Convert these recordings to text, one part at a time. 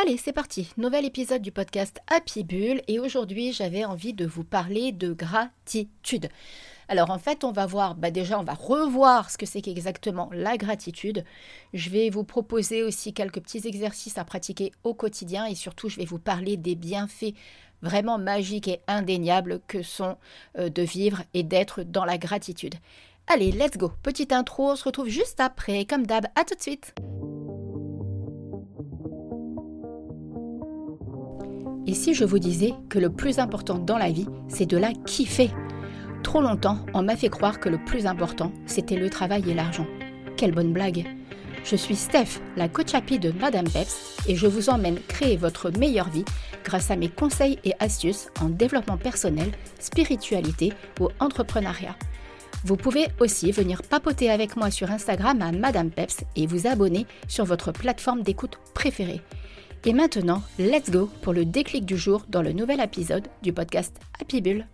Allez, c'est parti. Nouvel épisode du podcast Happy Bull et aujourd'hui j'avais envie de vous parler de gratitude. Alors en fait, on va voir, bah déjà on va revoir ce que c'est qu'exactement la gratitude. Je vais vous proposer aussi quelques petits exercices à pratiquer au quotidien et surtout je vais vous parler des bienfaits vraiment magiques et indéniables que sont euh, de vivre et d'être dans la gratitude. Allez, let's go. Petite intro, on se retrouve juste après. Comme d'hab, à tout de suite. Et si je vous disais que le plus important dans la vie, c'est de la kiffer Trop longtemps, on m'a fait croire que le plus important, c'était le travail et l'argent. Quelle bonne blague Je suis Steph, la coach happy de Madame Peps, et je vous emmène créer votre meilleure vie grâce à mes conseils et astuces en développement personnel, spiritualité ou entrepreneuriat. Vous pouvez aussi venir papoter avec moi sur Instagram à Madame Peps et vous abonner sur votre plateforme d'écoute préférée. Et maintenant, let's go pour le déclic du jour dans le nouvel épisode du podcast Happy Bull.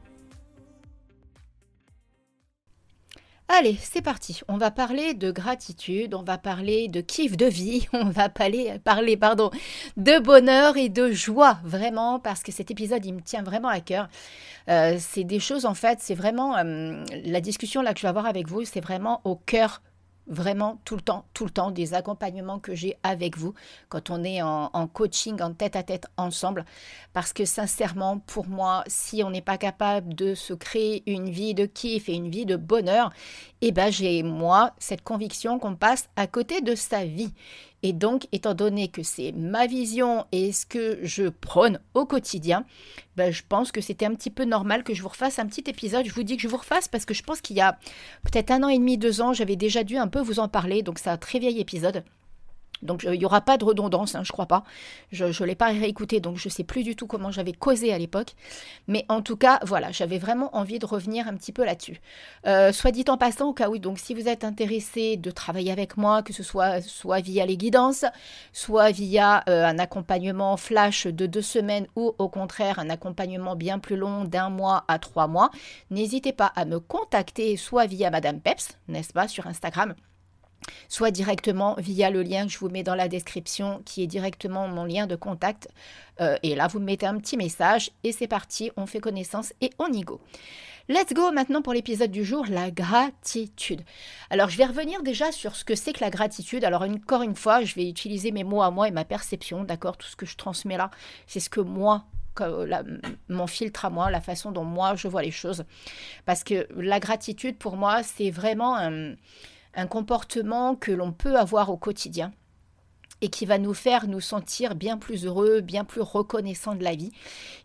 Allez, c'est parti. On va parler de gratitude, on va parler de kiff de vie, on va parler, pardon, de bonheur et de joie, vraiment, parce que cet épisode, il me tient vraiment à cœur. Euh, c'est des choses, en fait, c'est vraiment, euh, la discussion là que je vais avoir avec vous, c'est vraiment au cœur vraiment tout le temps, tout le temps, des accompagnements que j'ai avec vous quand on est en, coaching, en tête à tête ensemble. Parce que sincèrement, pour moi, si on n'est pas capable de se créer une vie de kiff et une vie de bonheur, eh ben j'ai moi cette conviction qu'on passe à côté de sa vie. Et donc, étant donné que c'est ma vision et ce que je prône au quotidien, ben, je pense que c'était un petit peu normal que je vous refasse un petit épisode. Je vous dis que je vous refasse parce que je pense qu'il y a peut-être un an et demi, deux ans, j'avais déjà dû un peu vous en parler. Donc, c'est un très vieil épisode. Donc il n'y aura pas de redondance, hein, je crois pas. Je ne l'ai pas réécouté, donc je ne sais plus du tout comment j'avais causé à l'époque. Mais en tout cas, voilà, j'avais vraiment envie de revenir un petit peu là-dessus. Euh, soit dit en passant, au cas où, si vous êtes intéressé de travailler avec moi, que ce soit soit via les guidances, soit via euh, un accompagnement flash de deux semaines ou au contraire un accompagnement bien plus long d'un mois à trois mois, n'hésitez pas à me contacter soit via Madame Peps, n'est-ce pas, sur Instagram soit directement via le lien que je vous mets dans la description, qui est directement mon lien de contact. Euh, et là, vous me mettez un petit message et c'est parti, on fait connaissance et on y go. Let's go maintenant pour l'épisode du jour, la gratitude. Alors je vais revenir déjà sur ce que c'est que la gratitude. Alors encore une fois, je vais utiliser mes mots à moi et ma perception, d'accord Tout ce que je transmets là, c'est ce que moi mon filtre à moi, la façon dont moi je vois les choses. Parce que la gratitude, pour moi, c'est vraiment un, un comportement que l'on peut avoir au quotidien et qui va nous faire nous sentir bien plus heureux, bien plus reconnaissants de la vie,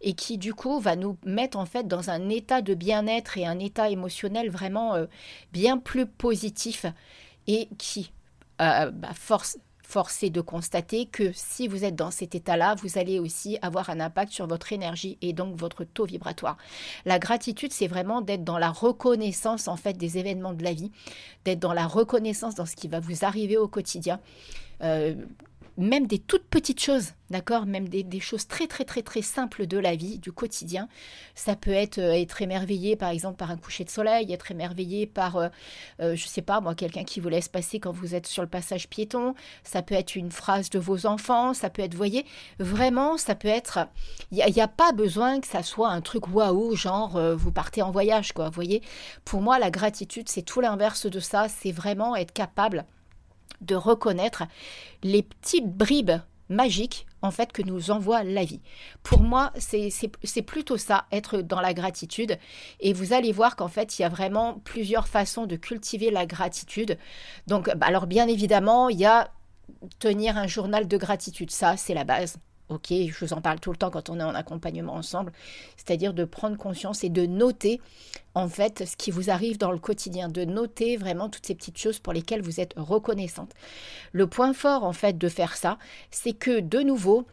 et qui du coup va nous mettre en fait dans un état de bien-être et un état émotionnel vraiment euh, bien plus positif, et qui euh, bah, force, Forcé de constater que si vous êtes dans cet état-là, vous allez aussi avoir un impact sur votre énergie et donc votre taux vibratoire. La gratitude, c'est vraiment d'être dans la reconnaissance en fait des événements de la vie, d'être dans la reconnaissance dans ce qui va vous arriver au quotidien. Euh, même des toutes petites choses, d'accord Même des, choses très très très très simples de la vie, du quotidien. Ça peut être euh, être émerveillé par exemple par un coucher de soleil, être émerveillé par, euh, euh, je sais pas moi, quelqu'un qui vous laisse passer quand vous êtes sur le passage piéton. Ça peut être une phrase de vos enfants, ça peut être, voyez, vraiment, ça peut être... Il n'y a, pas besoin que ça soit un truc waouh, genre vous partez en voyage, quoi, voyez Pour moi, la gratitude, c'est tout l'inverse de ça, c'est vraiment être capable de reconnaître les petites bribes magiques en fait que nous envoie la vie. Pour moi, c'est plutôt ça, être dans la gratitude. Et vous allez voir qu'en fait, il y a vraiment plusieurs façons de cultiver la gratitude. Donc, bah, alors bien évidemment, il y a tenir un journal de gratitude. Ça, c'est la base. Ok, je vous en parle tout le temps quand on est en accompagnement ensemble, c'est-à-dire de prendre conscience et de noter en fait ce qui vous arrive dans le quotidien, de noter vraiment toutes ces petites choses pour lesquelles vous êtes reconnaissante. Le point fort en fait de faire ça, c'est que de nouveau,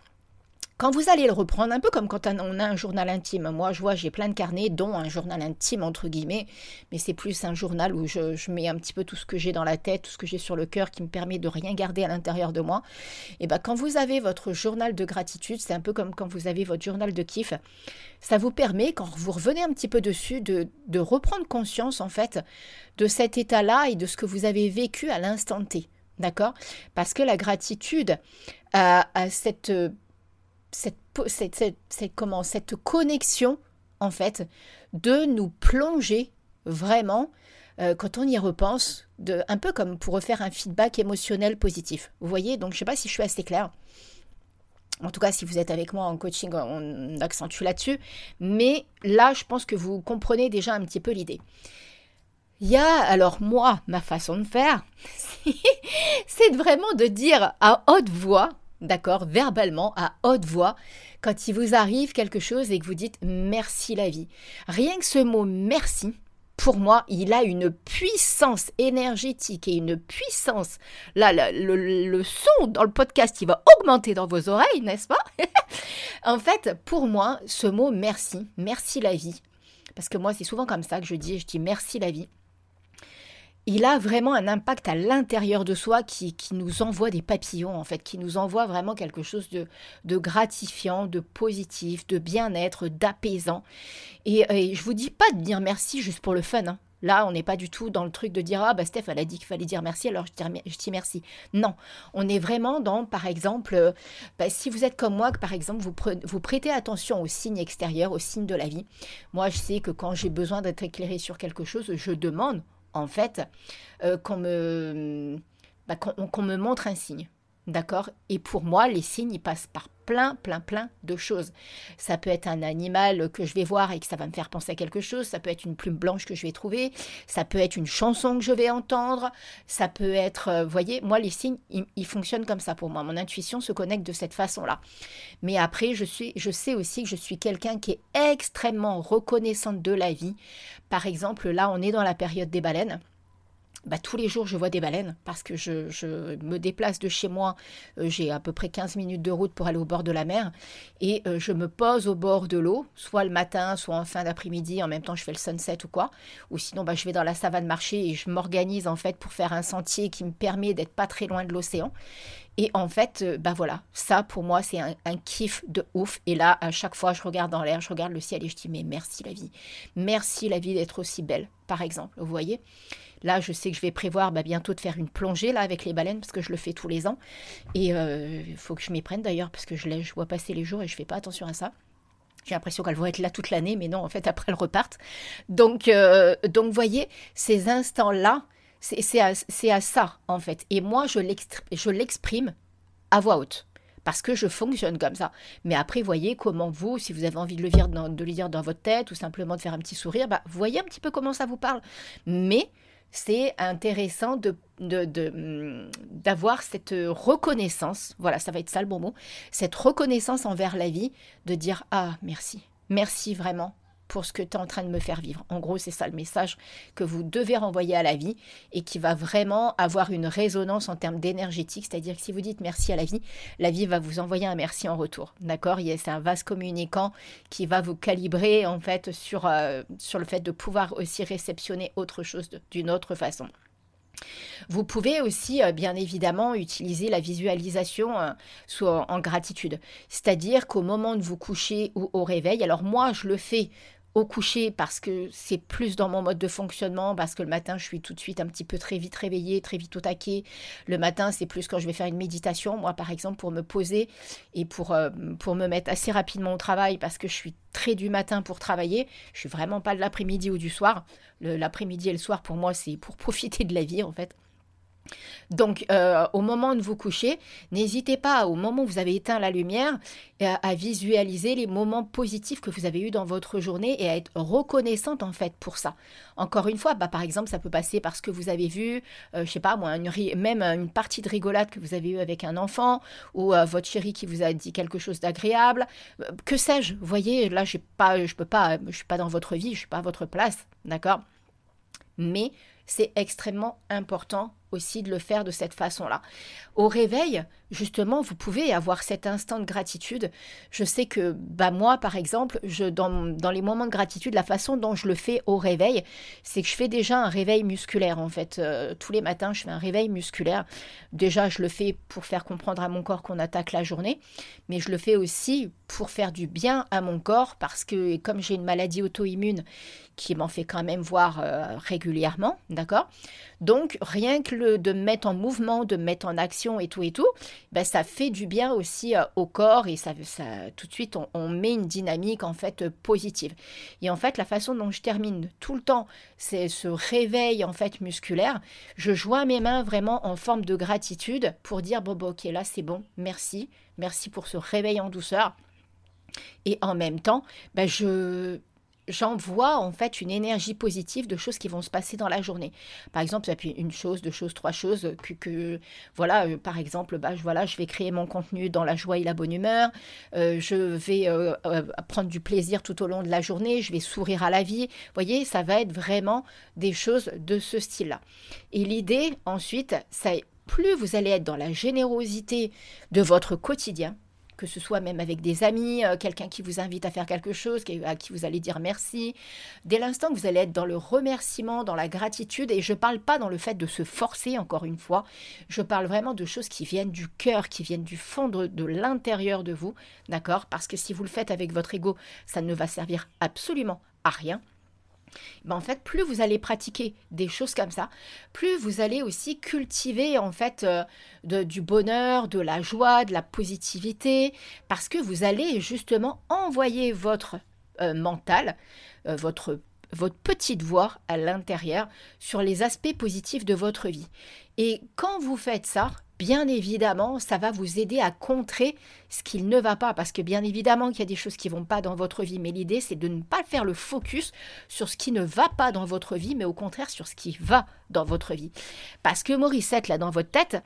quand vous allez le reprendre, un peu comme quand on a un journal intime. Moi, je vois, j'ai plein de carnets, dont un journal intime, entre guillemets, mais c'est plus un journal où je, mets un petit peu tout ce que j'ai dans la tête, tout ce que j'ai sur le cœur, qui me permet de rien garder à l'intérieur de moi. Et bien, quand vous avez votre journal de gratitude, c'est un peu comme quand vous avez votre journal de kiff, ça vous permet, quand vous revenez un petit peu dessus, de, reprendre conscience, en fait, de cet état-là et de ce que vous avez vécu à l'instant T. D'accord? Parce que la gratitude a cette cette, cette, comment, cette connexion, en fait, de nous plonger vraiment, euh, quand on y repense, de, un peu comme pour refaire un feedback émotionnel positif. Vous voyez, donc je ne sais pas si je suis assez claire. En tout cas, si vous êtes avec moi en coaching, on accentue là-dessus. Mais là, je pense que vous comprenez déjà un petit peu l'idée. Il y a alors moi, ma façon de faire, c'est vraiment de dire à haute voix, d'accord, verbalement, à haute voix, quand il vous arrive quelque chose et que vous dites merci la vie. Rien que ce mot merci, pour moi, il a une puissance énergétique et une puissance. Là, le, son dans le podcast, il va augmenter dans vos oreilles, n'est-ce pas En fait, pour moi, ce mot merci, merci la vie, parce que moi, c'est souvent comme ça que je dis, je dis merci la vie il a vraiment un impact à l'intérieur de soi qui, qui, nous envoie des papillons, en fait, qui nous envoie vraiment quelque chose de, de gratifiant, de positif, de bien-être, d'apaisant. Et, je je vous dis pas de dire merci juste pour le fun. Hein. Là, on n'est pas du tout dans le truc de dire Ah, bah Steph, elle a dit qu'il fallait dire merci, alors je dis merci. Non, on est vraiment dans, par exemple, euh, bah, si vous êtes comme moi, que par exemple, vous, vous prêtez attention aux signes extérieurs, aux signes de la vie. Moi, je sais que quand j'ai besoin d'être éclairé sur quelque chose, je demande en fait, euh, qu'on me, bah, qu'on me montre un signe. D'accord? Et pour moi, les signes, ils passent par plein, plein, plein de choses. Ça peut être un animal que je vais voir et que ça va me faire penser à quelque chose. Ça peut être une plume blanche que je vais trouver. Ça peut être une chanson que je vais entendre. Ça peut être, euh, vous voyez, moi, les signes, ils, fonctionnent comme ça pour moi. Mon intuition se connecte de cette façon-là. Mais après, je, suis, je sais aussi que je suis quelqu'un qui est extrêmement reconnaissante de la vie. Par exemple, là, on est dans la période des baleines. Bah, tous les jours, je vois des baleines parce que je, me déplace de chez moi. Euh, j'ai à peu près 15 minutes de route pour aller au bord de la mer et euh, je me pose au bord de l'eau, soit le matin, soit en fin d'après-midi. En même temps, je fais le sunset ou quoi. Ou sinon, bah, je vais dans la savane marcher et je m'organise en fait pour faire un sentier qui me permet d'être pas très loin de l'océan. Et en fait, euh, bah voilà, ça pour moi c'est un, un, kiff de ouf. Et là, à chaque fois, je regarde dans l'air, je regarde le ciel et je dis mais merci la vie, merci la vie d'être aussi belle, par exemple. Vous voyez Là, je sais que je vais prévoir bah, bientôt de faire une plongée là avec les baleines parce que je le fais tous les ans. Et il euh, faut que je m'y prenne d'ailleurs parce que je, vois passer les jours et je fais pas attention à ça. J'ai l'impression qu'elles vont être là toute l'année, mais non, en fait, après, elles repartent. Donc, euh, donc voyez, ces instants-là, c'est à, ça, en fait. Et moi, je l'exprime à voix haute parce que je fonctionne comme ça. Mais après, voyez comment vous, si vous avez envie de le, dire dans, de le dire dans votre tête ou simplement de faire un petit sourire, bah, voyez un petit peu comment ça vous parle. Mais c'est intéressant de, mm, d'avoir cette reconnaissance, voilà, ça va être ça le bon mot, cette reconnaissance envers la vie, de dire Ah, merci, merci vraiment pour ce que tu es en train de me faire vivre. En gros, c'est ça le message que vous devez renvoyer à la vie et qui va vraiment avoir une résonance en termes d'énergétique. C'est-à-dire que si vous dites merci à la vie, la vie va vous envoyer un merci en retour. D'accord? C'est un vase communicant qui va vous calibrer en fait sur, euh, sur le fait de pouvoir aussi réceptionner autre chose d'une autre façon. Vous pouvez aussi, euh, bien évidemment, utiliser la visualisation euh, en gratitude. C'est-à-dire qu'au moment de vous coucher ou au réveil, alors moi je le fais au coucher parce que c'est plus dans mon mode de fonctionnement, parce que le matin, je suis tout de suite un petit peu très vite réveillée, très vite au taquet. Le matin, c'est plus quand je vais faire une méditation, moi par exemple, pour me poser et pour, euh, pour me mettre assez rapidement au travail, parce que je suis très du matin pour travailler. Je suis vraiment pas de l'après-midi ou du soir. L'après-midi et le soir, pour moi, c'est pour profiter de la vie, en fait. Donc, euh, au moment de vous coucher, n'hésitez pas, au moment où vous avez éteint la lumière, euh, à, visualiser les moments positifs que vous avez eus dans votre journée et à être reconnaissante en fait pour ça. Encore une fois, bah, par exemple, ça peut passer parce que vous avez vu, euh, je sais pas moi, même une partie de rigolade que vous avez eue avec un enfant ou votre chéri qui vous a dit quelque chose d'agréable. que sais-je Vous voyez, là, pas, je peux pas, je suis pas dans votre vie, je suis pas à votre place, d'accord? Mais c'est extrêmement important aussi de le faire de cette façon-là. Au réveil, justement, vous pouvez avoir cet instant de gratitude. Je sais que bah moi, par exemple, je, dans, les moments de gratitude, la façon dont je le fais au réveil, c'est que je fais déjà un réveil musculaire. En fait, euh, tous les matins, je fais un réveil musculaire. Déjà, je le fais pour faire comprendre à mon corps qu'on attaque la journée, mais je le fais aussi pour faire du bien à mon corps parce que comme j'ai une maladie auto-immune qui m'en fait quand même voir euh, régulièrement, d'accord? Donc rien que de mettre en mouvement, de mettre en action et tout et tout, ben ça fait du bien aussi euh, au corps et ça, ça tout de suite on, met une dynamique en fait positive. Et en fait la façon dont je termine tout le temps, c'est ce réveil en fait musculaire. Je joins mes mains vraiment en forme de gratitude pour dire bon, bon ok là c'est bon, merci, merci pour ce réveil en douceur. Et en même temps, ben je j'envoie en fait une énergie positive de choses qui vont se passer dans la journée. Par exemple, ça peut une chose, deux choses, trois choses que, voilà, euh, par exemple, bah, je, voilà, je vais créer mon contenu dans la joie et la bonne humeur, euh, je vais euh, prendre du plaisir tout au long de la journée, je vais sourire à la vie. Vous voyez, ça va être vraiment des choses de ce style-là. Et l'idée ensuite, c'est plus vous allez être dans la générosité de votre quotidien, que ce soit même avec des amis, euh, quelqu'un qui vous invite à faire quelque chose, à qui vous allez dire merci. Dès l'instant que vous allez être dans le remerciement, dans la gratitude, et je ne parle pas dans le fait de se forcer, encore une fois, je parle vraiment de choses qui viennent du cœur, qui viennent du fond de, de l'intérieur de vous, d'accord? Parce que si vous le faites avec votre ego, ça ne va servir absolument à rien. Ben, en fait, plus vous allez pratiquer des choses comme ça, plus vous allez aussi cultiver en fait euh, du bonheur, de la joie, de la positivité, parce que vous allez justement envoyer votre euh, mental, euh, votre votre petite voix à l'intérieur sur les aspects positifs de votre vie. Et quand vous faites ça, bien évidemment, ça va vous aider à contrer ce qu'il ne va pas, parce que bien évidemment qu'il y a des choses qui vont pas dans votre vie, mais l'idée c'est de ne pas faire le focus sur ce qui ne va pas dans votre vie, mais au contraire sur ce qui va dans votre vie. Parce que Morissette, là, dans votre tête,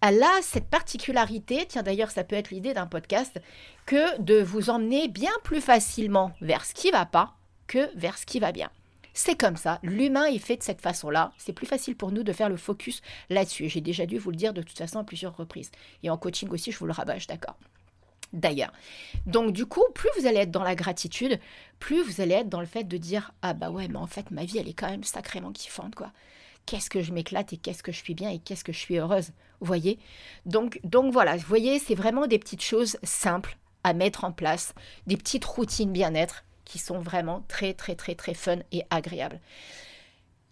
elle a cette particularité, tiens d'ailleurs ça peut être l'idée d'un podcast, que de vous emmener bien plus facilement vers ce qui va pas que vers ce qui va bien. C'est comme ça, l'humain est fait de cette façon-là. C'est plus facile pour nous de faire le focus là-dessus. J'ai déjà dû vous le dire de toute façon à plusieurs reprises. Et en coaching aussi, je vous le rabâche, d'accord D'ailleurs. Donc du coup, plus vous allez être dans la gratitude, plus vous allez être dans le fait de dire ah bah ouais, mais en fait ma vie elle est quand même sacrément kiffante quoi. Qu'est-ce que je m'éclate et qu'est-ce que je suis bien et qu'est-ce que je suis heureuse. Vous voyez? Donc donc voilà, vous voyez, c'est vraiment des petites choses simples à mettre en place, des petites routines bien-être qui sont vraiment très très très très fun et agréables.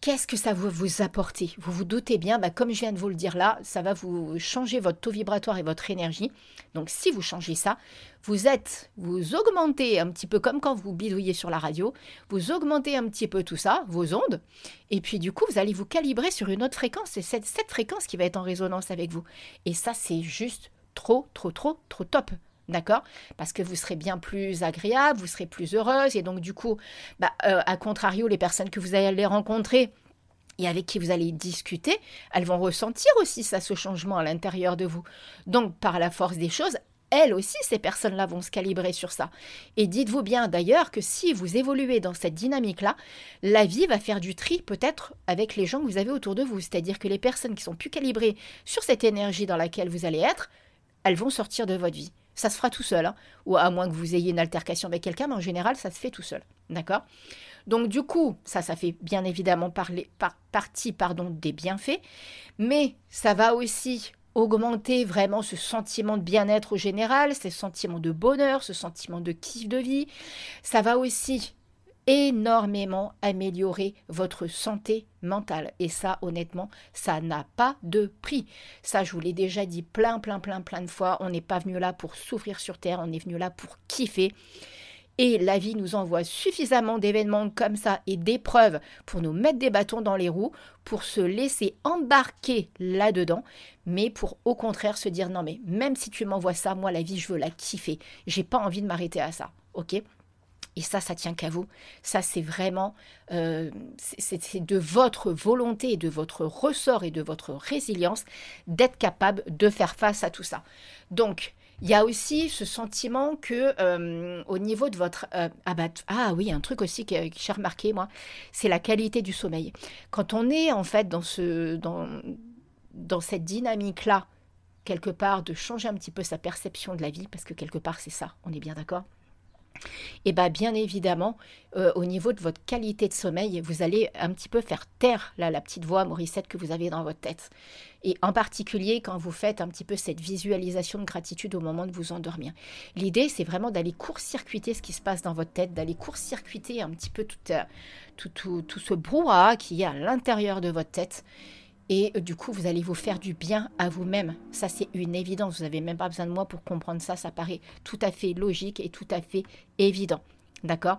Qu'est-ce que ça va vous apporter? Vous vous doutez bien, bah, comme je viens de vous le dire là, ça va vous changer votre taux vibratoire et votre énergie. Donc si vous changez ça, vous êtes, vous augmentez un petit peu comme quand vous bidouillez sur la radio, vous augmentez un petit peu tout ça, vos ondes, et puis du coup vous allez vous calibrer sur une autre fréquence, c'est cette, cette fréquence qui va être en résonance avec vous. Et ça c'est juste trop, trop, trop, trop top. D'accord? Parce que vous serez bien plus agréable, vous serez plus heureuse. Et donc, du coup, bah, euh, à contrario, les personnes que vous allez rencontrer et avec qui vous allez discuter, elles vont ressentir aussi ça, ce changement à l'intérieur de vous. Donc, par la force des choses, elles aussi, ces personnes-là vont se calibrer sur ça. Et dites-vous bien d'ailleurs que si vous évoluez dans cette dynamique-là, la vie va faire du tri peut-être avec les gens que vous avez autour de vous. C'est-à-dire que les personnes qui sont plus calibrées sur cette énergie dans laquelle vous allez être, elles vont sortir de votre vie ça se fera tout seul, hein. ou à moins que vous ayez une altercation avec quelqu'un, mais en général, ça se fait tout seul. D'accord? Donc du coup, ça, ça fait bien évidemment parler, par, partie pardon, des bienfaits, mais ça va aussi augmenter vraiment ce sentiment de bien-être au général, ce sentiment de bonheur, ce sentiment de kiff de vie. Ça va aussi énormément améliorer votre santé mentale. Et ça, honnêtement, ça n'a pas de prix. Ça, je vous l'ai déjà dit plein, plein, plein, plein de fois. On n'est pas venu là pour souffrir sur Terre, on est venu là pour kiffer. Et la vie nous envoie suffisamment d'événements comme ça et d'épreuves pour nous mettre des bâtons dans les roues, pour se laisser embarquer là-dedans, mais pour au contraire se dire non mais même si tu m'envoies ça, moi la vie je veux la kiffer. J'ai pas envie de m'arrêter à ça. Ok? Et ça, ça tient qu'à vous. Ça, c'est vraiment, euh, c'est de votre volonté de votre ressort et de votre résilience d'être capable de faire face à tout ça. Donc, il y a aussi ce sentiment que euh, au niveau de votre euh, ah, bah, ah, oui un truc aussi que, j'ai remarqué moi c'est la qualité du sommeil quand on est en fait dans ce dans dans cette dynamique là quelque part de changer un petit peu sa perception de la vie parce que quelque part c'est ça on est bien d'accord? Et bien, bien évidemment, euh, au niveau de votre qualité de sommeil, vous allez un petit peu faire taire la petite voix Morissette que vous avez dans votre tête. Et en particulier quand vous faites un petit peu cette visualisation de gratitude au moment de vous endormir. L'idée, c'est vraiment d'aller court-circuiter ce qui se passe dans votre tête, d'aller court-circuiter un petit peu tout, euh, tout, tout, tout ce brouhaha qui est à l'intérieur de votre tête Et euh, du coup, vous allez vous faire du bien à vous-même. Ça, c'est une évidence. Vous n'avez même pas besoin de moi pour comprendre ça. Ça paraît tout à fait logique et tout à fait évident. D'accord?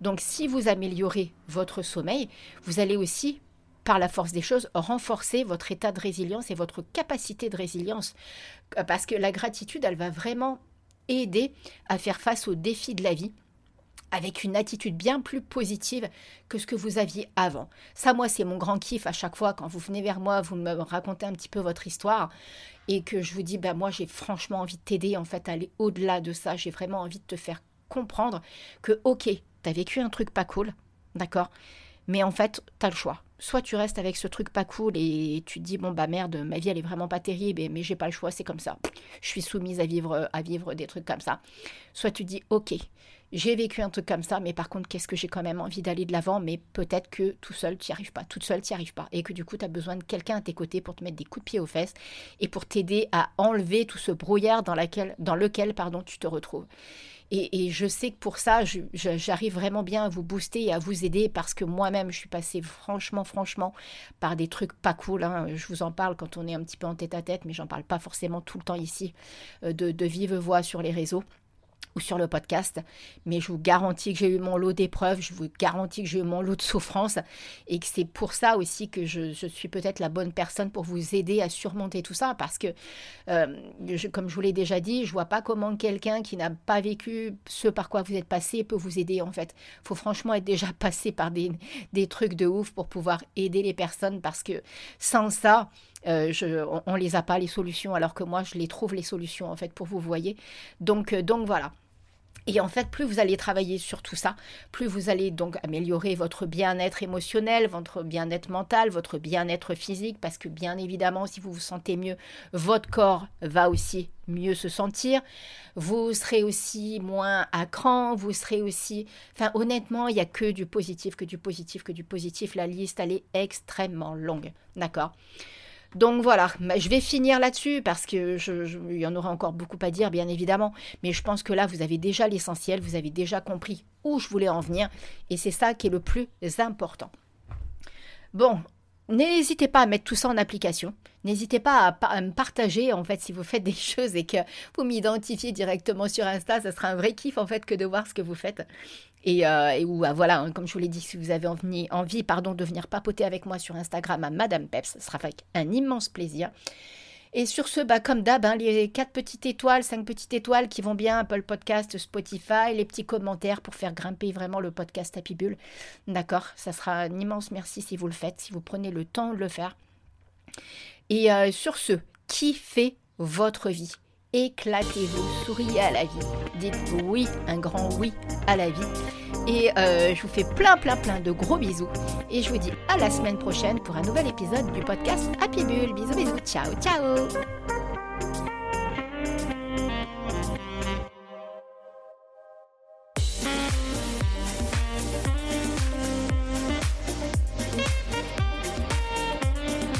Donc, si vous améliorez votre sommeil, vous allez aussi, par la force des choses, renforcer votre état de résilience et votre capacité de résilience. Euh, parce que la gratitude, elle va vraiment aider à faire face aux défis de la vie avec une attitude bien plus positive que ce que vous aviez avant. Ça, moi, c'est mon grand kiff à chaque fois quand vous venez vers moi, vous me racontez un petit peu votre histoire et que je vous dis, ben moi, j'ai franchement envie de t'aider en fait à aller au-delà de ça. J'ai vraiment envie de te faire comprendre que, ok, tu as vécu un truc pas cool, d'accord, mais en fait, tu as le choix. Soit tu restes avec ce truc pas cool et tu te dis bon bah merde, ma vie elle est vraiment pas terrible, mais j'ai pas le choix, c'est comme ça. Je suis soumise à vivre à vivre des trucs comme ça. Soit tu dis OK, j'ai vécu un truc comme ça, mais par contre, qu'est-ce que j'ai quand même envie d'aller de l'avant, mais peut-être que tout seul, tu n'y arrives pas, toute seule, tu n'y arrives pas, et que du coup, tu as besoin de quelqu'un à tes côtés pour te mettre des coups de pied aux fesses et pour t'aider à enlever tout ce brouillard dans, lequel pardon, tu te retrouves. Et, je sais que pour ça, j'arrive vraiment bien à vous booster et à vous aider parce que moi-même, je suis passée franchement, franchement par des trucs pas cool. Hein. Je vous en parle quand on est un petit peu en tête à tête, mais j'en parle pas forcément tout le temps ici euh, de, de vive voix sur les réseaux ou sur le podcast. Mais je vous garantis que j'ai eu mon lot d'épreuves, je vous garantis que j'ai eu mon lot de souffrances et que c'est pour ça aussi que je, suis peut-être la bonne personne pour vous aider à surmonter tout ça parce que, euh, comme je vous l'ai déjà dit, je vois pas comment quelqu'un qui n'a pas vécu ce par quoi vous êtes passé peut vous aider en fait. Faut franchement être déjà passé par des, des trucs de ouf pour pouvoir aider les personnes parce que sans ça, euh, on, les a pas les solutions, alors que moi je les trouve les solutions en fait pour vous voyez. Donc euh, donc voilà. Et en fait, plus vous allez travailler sur tout ça, plus vous allez donc améliorer votre bien-être émotionnel, votre bien-être mental, votre bien-être physique, parce que bien évidemment, si vous vous sentez mieux, votre corps va aussi mieux se sentir. Vous serez aussi moins à cran, vous serez aussi... Enfin, honnêtement, il n'y a que du positif, que du positif, que du positif. La liste, elle est extrêmement longue. D'accord? Donc voilà, je vais finir là-dessus parce que il y en aura encore beaucoup à dire, bien évidemment. Mais je pense que là, vous avez déjà l'essentiel, vous avez déjà compris où je voulais en venir. Et c'est ça qui est le plus important. Bon, N'hésitez pas à mettre tout ça en application. N'hésitez pas à, me partager en fait si vous faites des choses et que vous m'identifiez directement sur Insta, ça sera un vrai kiff en fait que de voir ce que vous faites. Et, euh, ou ah, voilà, hein, comme je vous l'ai dit, si vous avez envie, pardon, de venir papoter avec moi sur Instagram à Madame Peps, ce sera avec un immense plaisir. Et sur ce, bah, comme d'hab, hein, les quatre petites étoiles, cinq petites étoiles qui vont bien, Apple Podcast, Spotify, les petits commentaires pour faire grimper vraiment le podcast Happy Bull. D'accord Ça sera un immense merci si vous le faites, si vous prenez le temps de le faire. Et euh, sur ce, kiffez votre vie? Éclatez-vous, souriez à la vie. Dites oui, un grand oui à la vie. Et euh, je vous fais plein, plein, plein de gros bisous. Et je vous dis à la semaine prochaine pour un nouvel épisode du podcast Happy Bull. Bisous, bisous. Ciao, ciao.